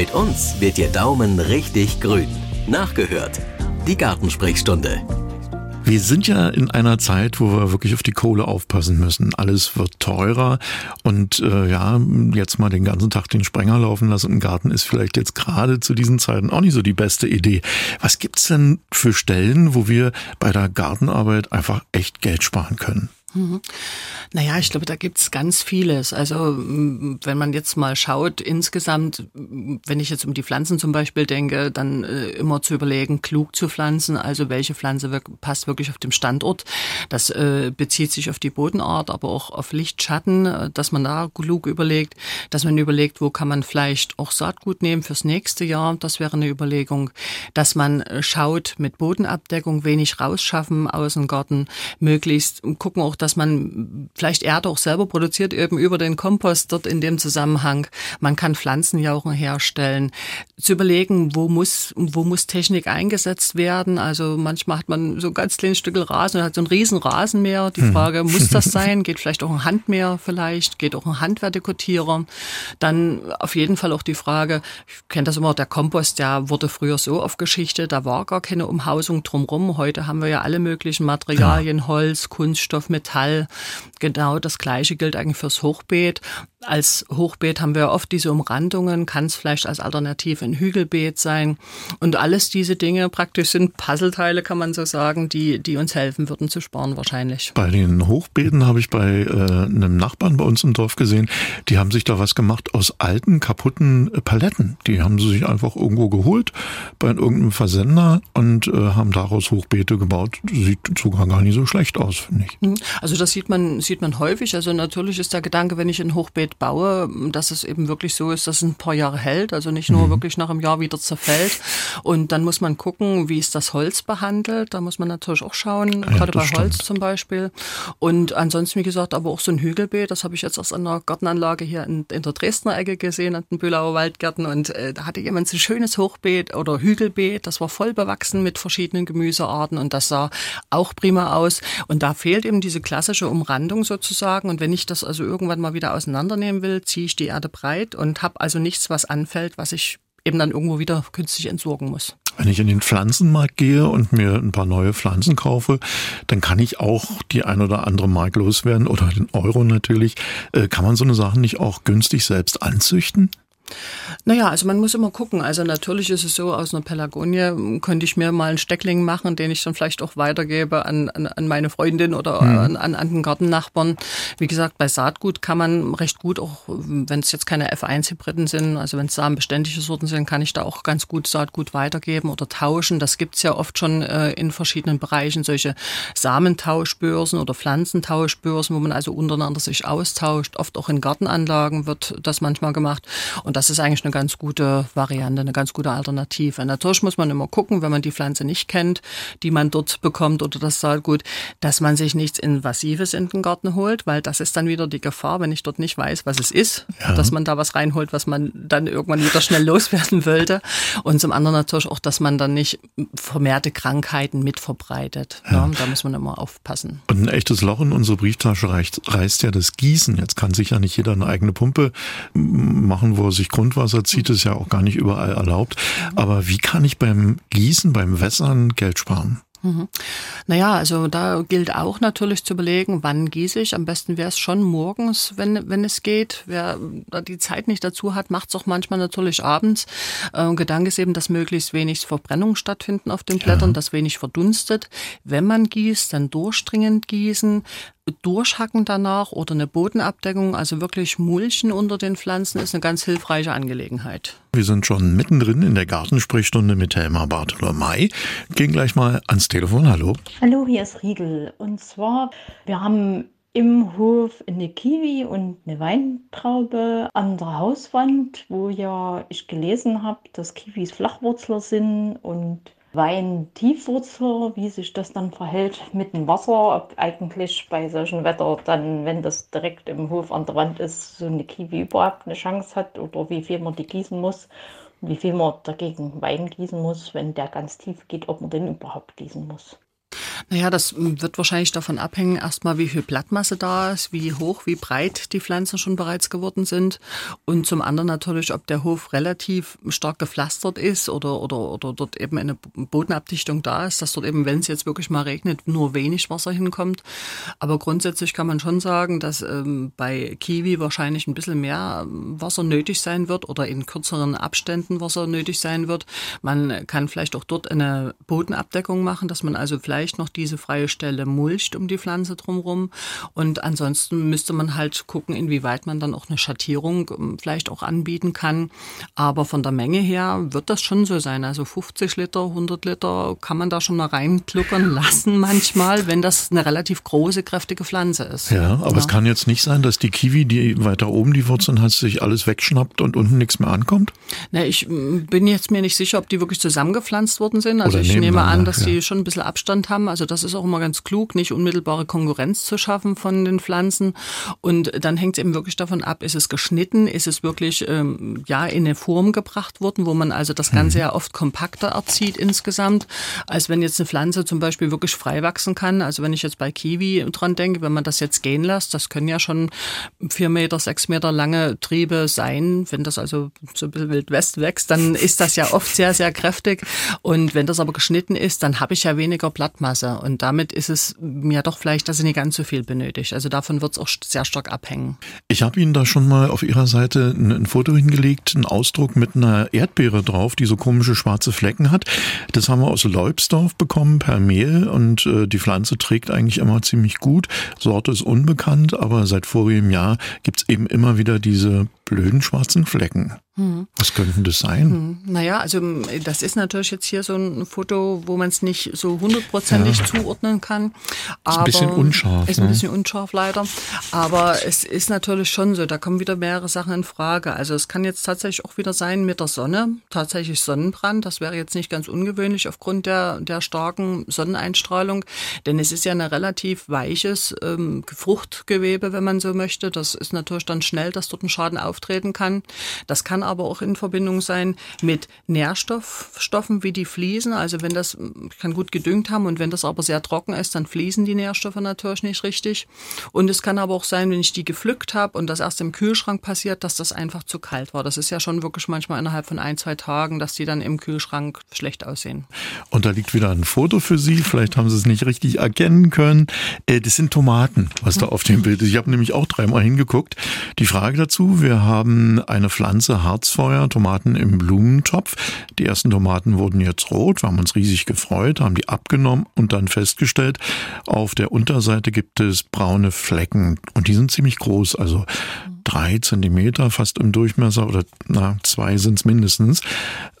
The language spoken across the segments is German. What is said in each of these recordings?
Mit uns wird Ihr Daumen richtig grün. Nachgehört. Die Gartensprechstunde. Wir sind ja in einer Zeit, wo wir wirklich auf die Kohle aufpassen müssen. Alles wird teurer und äh, ja, jetzt mal den ganzen Tag den Sprenger laufen lassen im Garten ist vielleicht jetzt gerade zu diesen Zeiten auch nicht so die beste Idee. Was gibt's denn für Stellen, wo wir bei der Gartenarbeit einfach echt Geld sparen können? Mhm. Naja, ich glaube, da gibt's ganz vieles. Also wenn man jetzt mal schaut, insgesamt, wenn ich jetzt um die Pflanzen zum Beispiel denke, dann äh, immer zu überlegen, klug zu pflanzen, also welche Pflanze wirk passt wirklich auf dem Standort. Das äh, bezieht sich auf die Bodenart, aber auch auf Licht, Schatten, äh, dass man da klug überlegt, dass man überlegt, wo kann man vielleicht auch Saatgut nehmen fürs nächste Jahr. Das wäre eine Überlegung, dass man äh, schaut mit Bodenabdeckung, wenig rausschaffen aus dem Garten, möglichst gucken auch, dass man vielleicht Erde auch selber produziert, eben über den Kompost dort in dem Zusammenhang. Man kann Pflanzenjauchen herstellen. Zu überlegen, wo muss, wo muss Technik eingesetzt werden. Also manchmal hat man so ganz kleines Stück Rasen und hat so ein riesen Rasenmäher. Die hm. Frage, muss das sein? Geht vielleicht auch ein Handmäher vielleicht? Geht auch ein Handwertekotierer? Dann auf jeden Fall auch die Frage, ich kenne das immer, der Kompost, der wurde früher so aufgeschichtet, da war gar keine Umhausung drumherum. Heute haben wir ja alle möglichen Materialien, Holz, Kunststoff, Metall. Metall. Genau das Gleiche gilt eigentlich fürs Hochbeet. Als Hochbeet haben wir oft diese Umrandungen, kann es vielleicht als Alternative ein Hügelbeet sein. Und alles diese Dinge praktisch sind Puzzleteile, kann man so sagen, die, die uns helfen würden zu sparen wahrscheinlich. Bei den Hochbeeten habe ich bei äh, einem Nachbarn bei uns im Dorf gesehen, die haben sich da was gemacht aus alten, kaputten Paletten. Die haben sie sich einfach irgendwo geholt bei irgendeinem Versender und äh, haben daraus Hochbeete gebaut. Sieht sogar gar nicht so schlecht aus, finde ich. Hm. Also das sieht man, sieht man häufig. Also natürlich ist der Gedanke, wenn ich ein Hochbeet Gerät baue, dass es eben wirklich so ist, dass es ein paar Jahre hält, also nicht nur mhm. wirklich nach einem Jahr wieder zerfällt. Und dann muss man gucken, wie ist das Holz behandelt. Da muss man natürlich auch schauen, ja, gerade bei stimmt. Holz zum Beispiel. Und ansonsten, wie gesagt, aber auch so ein Hügelbeet, das habe ich jetzt aus einer Gartenanlage hier in, in der Dresdner Ecke gesehen, an den Bülauer Waldgärten. Und äh, da hatte jemand so ein schönes Hochbeet oder Hügelbeet, das war voll bewachsen mit verschiedenen Gemüsearten und das sah auch prima aus. Und da fehlt eben diese klassische Umrandung sozusagen. Und wenn ich das also irgendwann mal wieder auseinander nehmen will, ziehe ich die Erde breit und habe also nichts, was anfällt, was ich eben dann irgendwo wieder künstlich entsorgen muss. Wenn ich in den Pflanzenmarkt gehe und mir ein paar neue Pflanzen kaufe, dann kann ich auch die ein oder andere Mark loswerden oder den Euro natürlich. Äh, kann man so eine Sache nicht auch günstig selbst anzüchten? Naja, also man muss immer gucken. Also natürlich ist es so, aus einer Pelagonie könnte ich mir mal einen Steckling machen, den ich dann vielleicht auch weitergebe an, an, an meine Freundin oder mhm. an, an den Gartennachbarn. Wie gesagt, bei Saatgut kann man recht gut, auch wenn es jetzt keine F1-Hybriden sind, also wenn es samenbeständige Sorten sind, kann ich da auch ganz gut Saatgut weitergeben oder tauschen. Das gibt's ja oft schon äh, in verschiedenen Bereichen, solche Samentauschbörsen oder Pflanzentauschbörsen, wo man also untereinander sich austauscht. Oft auch in Gartenanlagen wird das manchmal gemacht. Und das ist eigentlich eine ganz gute Variante, eine ganz gute Alternative. Natürlich muss man immer gucken, wenn man die Pflanze nicht kennt, die man dort bekommt oder das Saatgut, dass man sich nichts Invasives in den Garten holt, weil das ist dann wieder die Gefahr, wenn ich dort nicht weiß, was es ist, ja. dass man da was reinholt, was man dann irgendwann wieder schnell loswerden wollte. Und zum anderen natürlich auch, dass man dann nicht vermehrte Krankheiten mitverbreitet. Ja. Da muss man immer aufpassen. Und ein echtes Loch in unsere Brieftasche reicht, reißt ja das Gießen. Jetzt kann sich ja nicht jeder eine eigene Pumpe machen, wo er sich Grundwasser zieht, ist ja auch gar nicht überall erlaubt. Aber wie kann ich beim Gießen, beim Wässern Geld sparen? Mhm. Naja, also da gilt auch natürlich zu überlegen, wann gieße ich. Am besten wäre es schon morgens, wenn, wenn es geht. Wer da die Zeit nicht dazu hat, macht es auch manchmal natürlich abends. Äh, Gedanke ist eben, dass möglichst wenig Verbrennung stattfinden auf den Blättern, ja. dass wenig verdunstet. Wenn man gießt, dann durchdringend gießen durchhacken danach oder eine Bodenabdeckung, also wirklich Mulchen unter den Pflanzen, ist eine ganz hilfreiche Angelegenheit. Wir sind schon mittendrin in der Gartensprechstunde mit Helma Bartolomei. Gehen gleich mal ans Telefon. Hallo. Hallo, hier ist Riedel. Und zwar, wir haben im Hof eine Kiwi und eine Weintraube an der Hauswand, wo ja ich gelesen habe, dass Kiwis Flachwurzler sind und Wein-Tiefwurzel, wie sich das dann verhält mit dem Wasser, ob eigentlich bei solchem Wetter dann, wenn das direkt im Hof an der Wand ist, so eine Kiwi überhaupt eine Chance hat oder wie viel man die gießen muss wie viel man dagegen Wein gießen muss, wenn der ganz tief geht, ob man den überhaupt gießen muss. Naja, das wird wahrscheinlich davon abhängen, erstmal wie viel Blattmasse da ist, wie hoch, wie breit die Pflanzen schon bereits geworden sind. Und zum anderen natürlich, ob der Hof relativ stark gepflastert ist oder, oder, oder dort eben eine Bodenabdichtung da ist, dass dort eben, wenn es jetzt wirklich mal regnet, nur wenig Wasser hinkommt. Aber grundsätzlich kann man schon sagen, dass ähm, bei Kiwi wahrscheinlich ein bisschen mehr Wasser nötig sein wird oder in kürzeren Abständen Wasser nötig sein wird. Man kann vielleicht auch dort eine Bodenabdeckung machen, dass man also vielleicht noch diese freie Stelle mulcht um die Pflanze drumherum. Und ansonsten müsste man halt gucken, inwieweit man dann auch eine Schattierung ähm, vielleicht auch anbieten kann. Aber von der Menge her wird das schon so sein. Also 50 Liter, 100 Liter kann man da schon mal reinkluckern lassen manchmal, wenn das eine relativ große, kräftige Pflanze ist. Ja, aber ja. es kann jetzt nicht sein, dass die Kiwi, die weiter oben die Wurzeln hat, sich alles wegschnappt und unten nichts mehr ankommt? Na, ich bin jetzt mir nicht sicher, ob die wirklich zusammengepflanzt worden sind. Also Oder ich nehme an, dass ja. die schon ein bisschen Abstand haben. Also das ist auch immer ganz klug, nicht unmittelbare Konkurrenz zu schaffen von den Pflanzen. Und dann hängt es eben wirklich davon ab, ist es geschnitten, ist es wirklich ähm, ja in eine Form gebracht worden, wo man also das Ganze mhm. ja oft kompakter erzieht insgesamt, als wenn jetzt eine Pflanze zum Beispiel wirklich frei wachsen kann. Also wenn ich jetzt bei Kiwi dran denke, wenn man das jetzt gehen lässt, das können ja schon vier Meter, sechs Meter lange Triebe sein. Wenn das also so ein bisschen wild west wächst, dann ist das ja oft sehr, sehr kräftig. Und wenn das aber geschnitten ist, dann habe ich ja weniger Blattmasse. Und damit ist es mir doch vielleicht, dass sie nicht ganz so viel benötigt. Also davon wird es auch sehr stark abhängen. Ich habe Ihnen da schon mal auf Ihrer Seite ein, ein Foto hingelegt, einen Ausdruck mit einer Erdbeere drauf, die so komische schwarze Flecken hat. Das haben wir aus Leubsdorf bekommen per Mehl und äh, die Pflanze trägt eigentlich immer ziemlich gut. Sorte ist unbekannt, aber seit vorigem Jahr gibt's eben immer wieder diese blöden schwarzen Flecken. Hm. Was könnten das sein? Hm. Naja, also das ist natürlich jetzt hier so ein Foto, wo man es nicht so hundertprozentig ja. zuordnen kann. Aber ist ein bisschen unscharf. Ist ein ne? bisschen unscharf leider. Aber es ist natürlich schon so, da kommen wieder mehrere Sachen in Frage. Also es kann jetzt tatsächlich auch wieder sein mit der Sonne, tatsächlich Sonnenbrand. Das wäre jetzt nicht ganz ungewöhnlich aufgrund der, der starken Sonneneinstrahlung. Denn es ist ja ein relativ weiches ähm, Fruchtgewebe, wenn man so möchte. Das ist natürlich dann schnell, dass dort ein Schaden auftreten kann. Das kann aber auch in Verbindung sein mit Nährstoffstoffen wie die Fliesen. Also wenn das kann gut gedüngt haben und wenn das aber sehr trocken ist, dann fließen die Nährstoffe natürlich nicht richtig. Und es kann aber auch sein, wenn ich die gepflückt habe und das erst im Kühlschrank passiert, dass das einfach zu kalt war. Das ist ja schon wirklich manchmal innerhalb von ein, zwei Tagen, dass die dann im Kühlschrank schlecht aussehen. Und da liegt wieder ein Foto für Sie. Vielleicht haben Sie es nicht richtig erkennen können. Äh, das sind Tomaten, was da auf dem Bild ist. Ich habe nämlich auch dreimal hingeguckt. Die Frage dazu, wir haben eine Pflanze Harzfeuer, Tomaten im Blumentopf. Die ersten Tomaten wurden jetzt rot, wir haben uns riesig gefreut, haben die abgenommen und dann festgestellt, auf der Unterseite gibt es braune Flecken und die sind ziemlich groß, also drei Zentimeter fast im Durchmesser oder na, zwei sind es mindestens.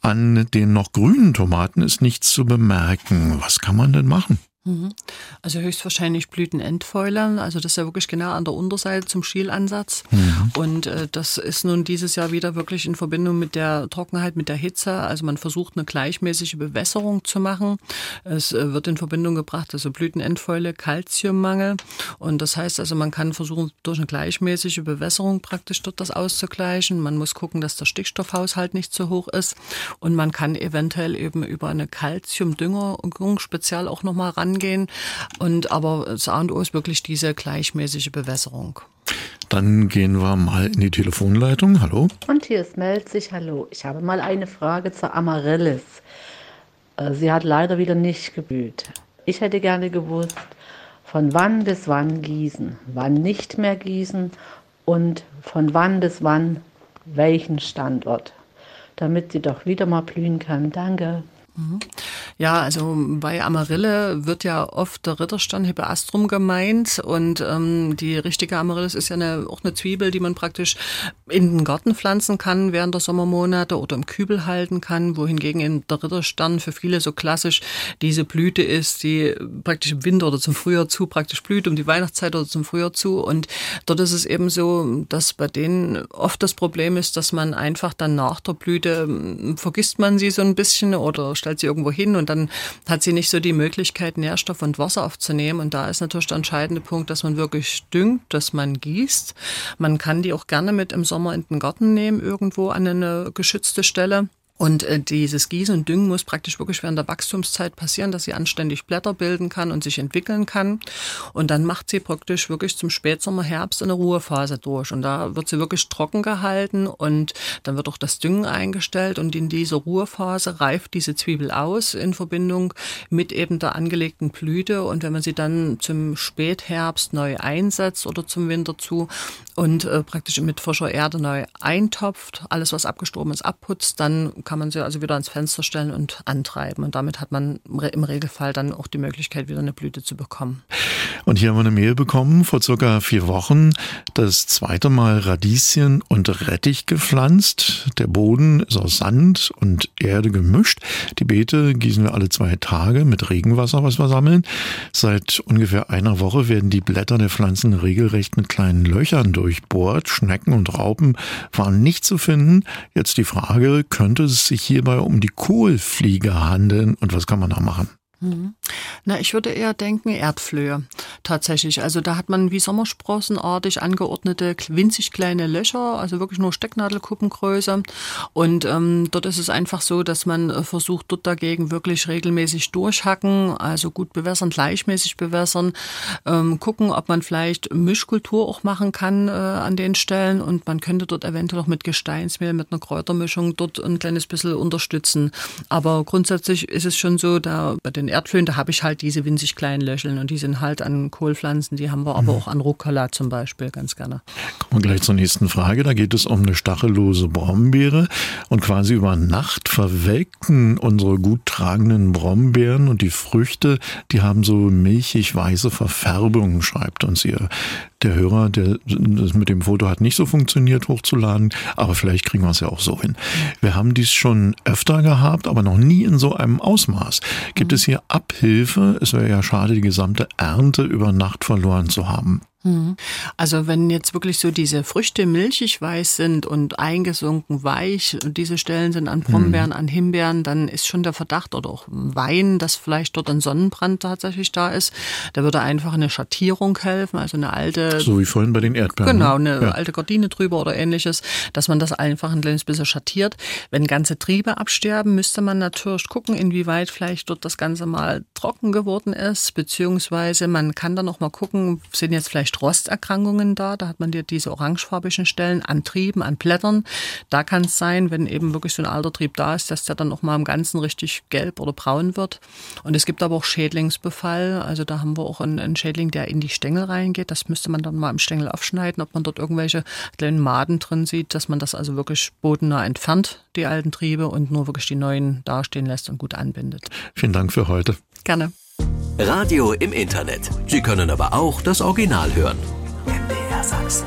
An den noch grünen Tomaten ist nichts zu bemerken. Was kann man denn machen? Mhm. Also höchstwahrscheinlich Blütenendfäulern, also das ist ja wirklich genau an der Unterseite zum Schielansatz. Mhm. Und äh, das ist nun dieses Jahr wieder wirklich in Verbindung mit der Trockenheit, mit der Hitze. Also man versucht eine gleichmäßige Bewässerung zu machen. Es äh, wird in Verbindung gebracht, also Blütenendfäule, Kalziummangel. Und das heißt also, man kann versuchen, durch eine gleichmäßige Bewässerung praktisch dort das auszugleichen. Man muss gucken, dass der Stickstoffhaushalt nicht zu hoch ist. Und man kann eventuell eben über eine Kalziumdüngerung speziell auch nochmal ran angehen. Und aber das A und O ist wirklich diese gleichmäßige Bewässerung. Dann gehen wir mal in die Telefonleitung. Hallo. Und hier ist Melzig. Hallo. Ich habe mal eine Frage zur Amaryllis. Äh, sie hat leider wieder nicht geblüht. Ich hätte gerne gewusst, von wann bis wann gießen, wann nicht mehr gießen und von wann bis wann welchen Standort, damit sie doch wieder mal blühen kann. Danke. Ja, also bei Amarille wird ja oft der Ritterstern Hippeastrum gemeint und ähm, die richtige Amaryllis ist ja eine, auch eine Zwiebel, die man praktisch in den Garten pflanzen kann während der Sommermonate oder im Kübel halten kann, wohingegen in der Ritterstern für viele so klassisch diese Blüte ist, die praktisch im Winter oder zum Frühjahr zu praktisch blüht, um die Weihnachtszeit oder zum Frühjahr zu. Und dort ist es eben so, dass bei denen oft das Problem ist, dass man einfach dann nach der Blüte hm, vergisst man sie so ein bisschen oder stellt sie irgendwo hin und dann hat sie nicht so die Möglichkeit, Nährstoff und Wasser aufzunehmen. Und da ist natürlich der entscheidende Punkt, dass man wirklich düngt, dass man gießt. Man kann die auch gerne mit im Sommer in den Garten nehmen, irgendwo an eine geschützte Stelle. Und äh, dieses Gießen und Düngen muss praktisch wirklich während der Wachstumszeit passieren, dass sie anständig Blätter bilden kann und sich entwickeln kann. Und dann macht sie praktisch wirklich zum Spätsommer, Herbst eine Ruhephase durch. Und da wird sie wirklich trocken gehalten und dann wird auch das Düngen eingestellt. Und in dieser Ruhephase reift diese Zwiebel aus in Verbindung mit eben der angelegten Blüte. Und wenn man sie dann zum Spätherbst neu einsetzt oder zum Winter zu und äh, praktisch mit frischer Erde neu eintopft, alles was abgestorben ist abputzt, dann kann man sie also wieder ans Fenster stellen und antreiben. Und damit hat man im Regelfall dann auch die Möglichkeit, wieder eine Blüte zu bekommen. Und hier haben wir eine Mail bekommen vor circa vier Wochen. Das zweite Mal Radieschen und Rettich gepflanzt. Der Boden ist aus Sand und Erde gemischt. Die Beete gießen wir alle zwei Tage mit Regenwasser, was wir sammeln. Seit ungefähr einer Woche werden die Blätter der Pflanzen regelrecht mit kleinen Löchern durchbohrt. Schnecken und Raupen waren nicht zu finden. Jetzt die Frage, könnte es sich hierbei um die Kohlfliege handeln und was kann man da machen? Mhm. Na, ich würde eher denken Erdflöhe tatsächlich. Also da hat man wie Sommersprossenartig angeordnete winzig kleine Löcher, also wirklich nur Stecknadelkuppengröße. Und ähm, dort ist es einfach so, dass man äh, versucht, dort dagegen wirklich regelmäßig durchhacken, also gut bewässern, gleichmäßig bewässern, ähm, gucken, ob man vielleicht Mischkultur auch machen kann äh, an den Stellen und man könnte dort eventuell auch mit Gesteinsmehl, mit einer Kräutermischung dort ein kleines bisschen unterstützen. Aber grundsätzlich ist es schon so, da bei den Erdflöhen, da habe ich halt diese winzig kleinen Löcheln und die sind halt an Kohlpflanzen, die haben wir aber mhm. auch an Rucola zum Beispiel ganz gerne. Kommen wir gleich zur nächsten Frage. Da geht es um eine stachellose Brombeere und quasi über Nacht verwelkten unsere gut tragenden Brombeeren und die Früchte, die haben so milchig weiße Verfärbungen, schreibt uns ihr der Hörer, der das mit dem Foto hat nicht so funktioniert, hochzuladen, aber vielleicht kriegen wir es ja auch so hin. Wir haben dies schon öfter gehabt, aber noch nie in so einem Ausmaß. Gibt mhm. es hier Abhilfe? Es wäre ja schade, die gesamte Ernte über Nacht verloren zu haben. Mhm. Also wenn jetzt wirklich so diese Früchte milchig weiß sind und eingesunken weich, und diese Stellen sind an Brombeeren, mhm. an Himbeeren, dann ist schon der Verdacht oder auch Wein, dass vielleicht dort ein Sonnenbrand tatsächlich da ist. Da würde einfach eine Schattierung helfen, also eine alte... So wie vorhin bei den Erdbeeren. Genau, ne? eine ja. alte Gardine drüber oder ähnliches, dass man das einfach ein kleines bisschen schattiert. Wenn ganze Triebe absterben, müsste man natürlich gucken, inwieweit vielleicht dort das Ganze mal trocken geworden ist, beziehungsweise man kann dann noch mal gucken, sind jetzt vielleicht Rosterkrankungen da. Da hat man dir diese orangefarbigen Stellen an Trieben, an Blättern. Da kann es sein, wenn eben wirklich so ein alter Trieb da ist, dass der dann noch mal im Ganzen richtig gelb oder braun wird. Und es gibt aber auch Schädlingsbefall. Also da haben wir auch einen, einen Schädling, der in die Stängel reingeht. Das müsste man dann mal im Stängel aufschneiden, ob man dort irgendwelche kleinen Maden drin sieht, dass man das also wirklich bodennah entfernt, die alten Triebe, und nur wirklich die neuen dastehen lässt und gut anbindet. Vielen Dank für heute. Gerne. Radio im Internet. Sie können aber auch das Original hören. MDR Sachsen.